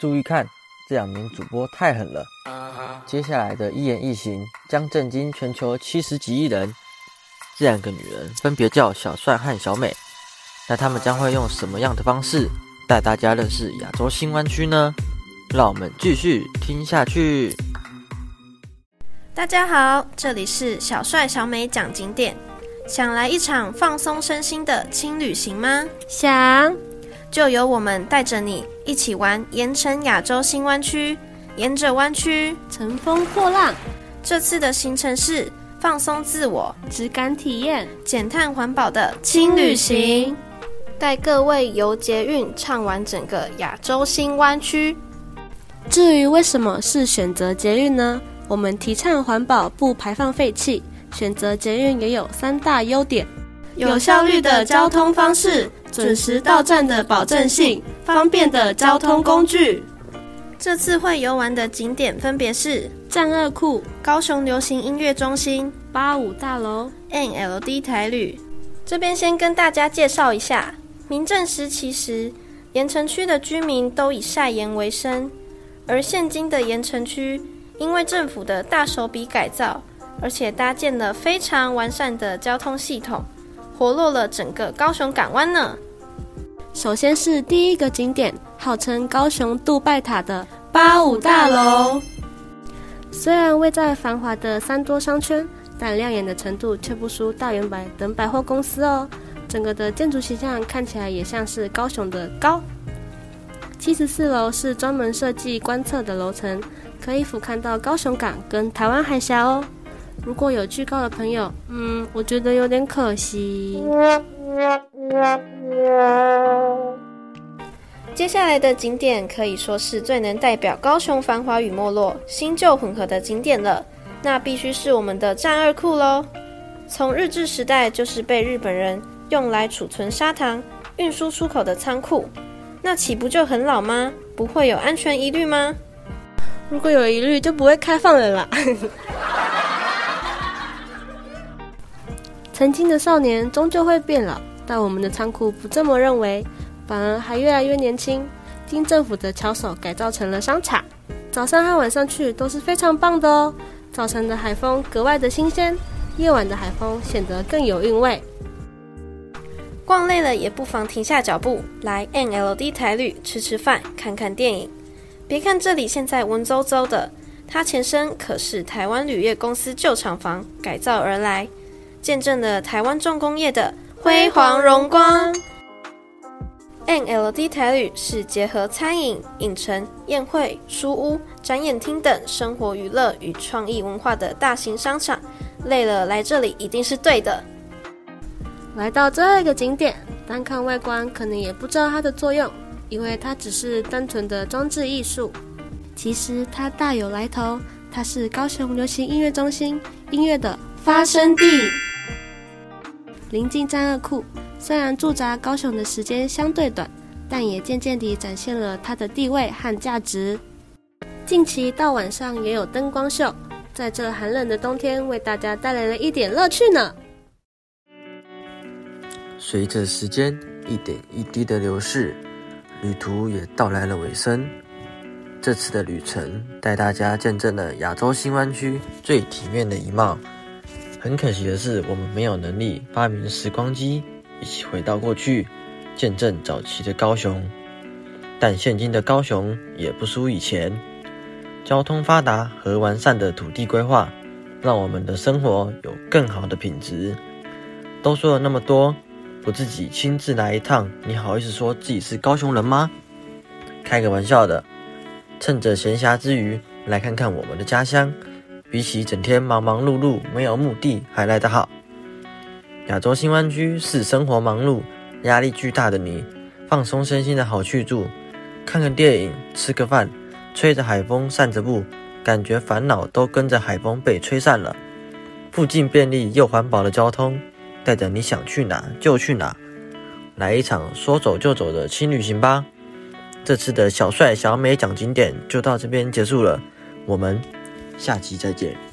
注意看，这两名主播太狠了。接下来的一言一行将震惊全球七十几亿人。这两个女人分别叫小帅和小美，那他们将会用什么样的方式带大家认识亚洲新湾区呢？让我们继续听下去。大家好，这里是小帅小美讲景点。想来一场放松身心的轻旅行吗？想，就由我们带着你一起玩盐城亚洲新湾区，沿着湾区乘风破浪。这次的行程是。放松自我，质感体验，减碳环保的轻旅行，带各位游捷运畅玩整个亚洲新湾区。至于为什么是选择捷运呢？我们提倡环保，不排放废气，选择捷运也有三大优点：有效率的交通方式，准时到站的保证性，方便的交通工具。这次会游玩的景点分别是。战二库、高雄流行音乐中心、八五大楼、NLD 台旅。这边先跟大家介绍一下，明正时期时，盐城区的居民都以晒盐为生，而现今的盐城区，因为政府的大手笔改造，而且搭建了非常完善的交通系统，活络了整个高雄港湾呢。首先是第一个景点，号称高雄杜拜塔的八五大楼。虽然位在繁华的三多商圈，但亮眼的程度却不输大圆百等百货公司哦。整个的建筑形象看起来也像是高雄的高。七十四楼是专门设计观测的楼层，可以俯瞰到高雄港跟台湾海峡哦。如果有巨高的朋友，嗯，我觉得有点可惜。接下来的景点可以说是最能代表高雄繁华与没落、新旧混合的景点了，那必须是我们的战二库喽。从日治时代就是被日本人用来储存砂糖、运输出口的仓库，那岂不就很老吗？不会有安全疑虑吗？如果有疑虑，就不会开放了啦。曾经的少年终究会变老，但我们的仓库不这么认为。反而还越来越年轻，经政府的巧手改造成了商场。早上和晚上去都是非常棒的哦。早晨的海风格外的新鲜，夜晚的海风显得更有韵味。逛累了也不妨停下脚步，来 NLD 台旅吃吃饭，看看电影。别看这里现在文绉绉的，它前身可是台湾铝业公司旧厂房改造而来，见证了台湾重工业的辉煌荣光。NLD 台旅是结合餐饮、影城、宴会、书屋、展演厅等生活娱乐与创意文化的大型商场。累了来这里一定是对的。来到最后一个景点，单看外观可能也不知道它的作用，因为它只是单纯的装置艺术。其实它大有来头，它是高雄流行音乐中心音乐的发生地，临近战二库。虽然驻扎高雄的时间相对短，但也渐渐地展现了它的地位和价值。近期到晚上也有灯光秀，在这寒冷的冬天为大家带来了一点乐趣呢。随着时间一点一滴的流逝，旅途也到来了尾声。这次的旅程带大家见证了亚洲新湾区最体面的一貌。很可惜的是，我们没有能力发明时光机。一起回到过去，见证早期的高雄。但现今的高雄也不输以前，交通发达和完善的土地规划，让我们的生活有更好的品质。都说了那么多，不自己亲自来一趟，你好意思说自己是高雄人吗？开个玩笑的，趁着闲暇之余，来看看我们的家乡，比起整天忙忙碌碌没有目的，还来得好。亚洲新湾区是生活忙碌、压力巨大的你放松身心的好去处。看个电影、吃个饭，吹着海风散着步，感觉烦恼都跟着海风被吹散了。附近便利又环保的交通，带着你想去哪就去哪，来一场说走就走的轻旅行吧。这次的小帅小美讲景点就到这边结束了，我们下期再见。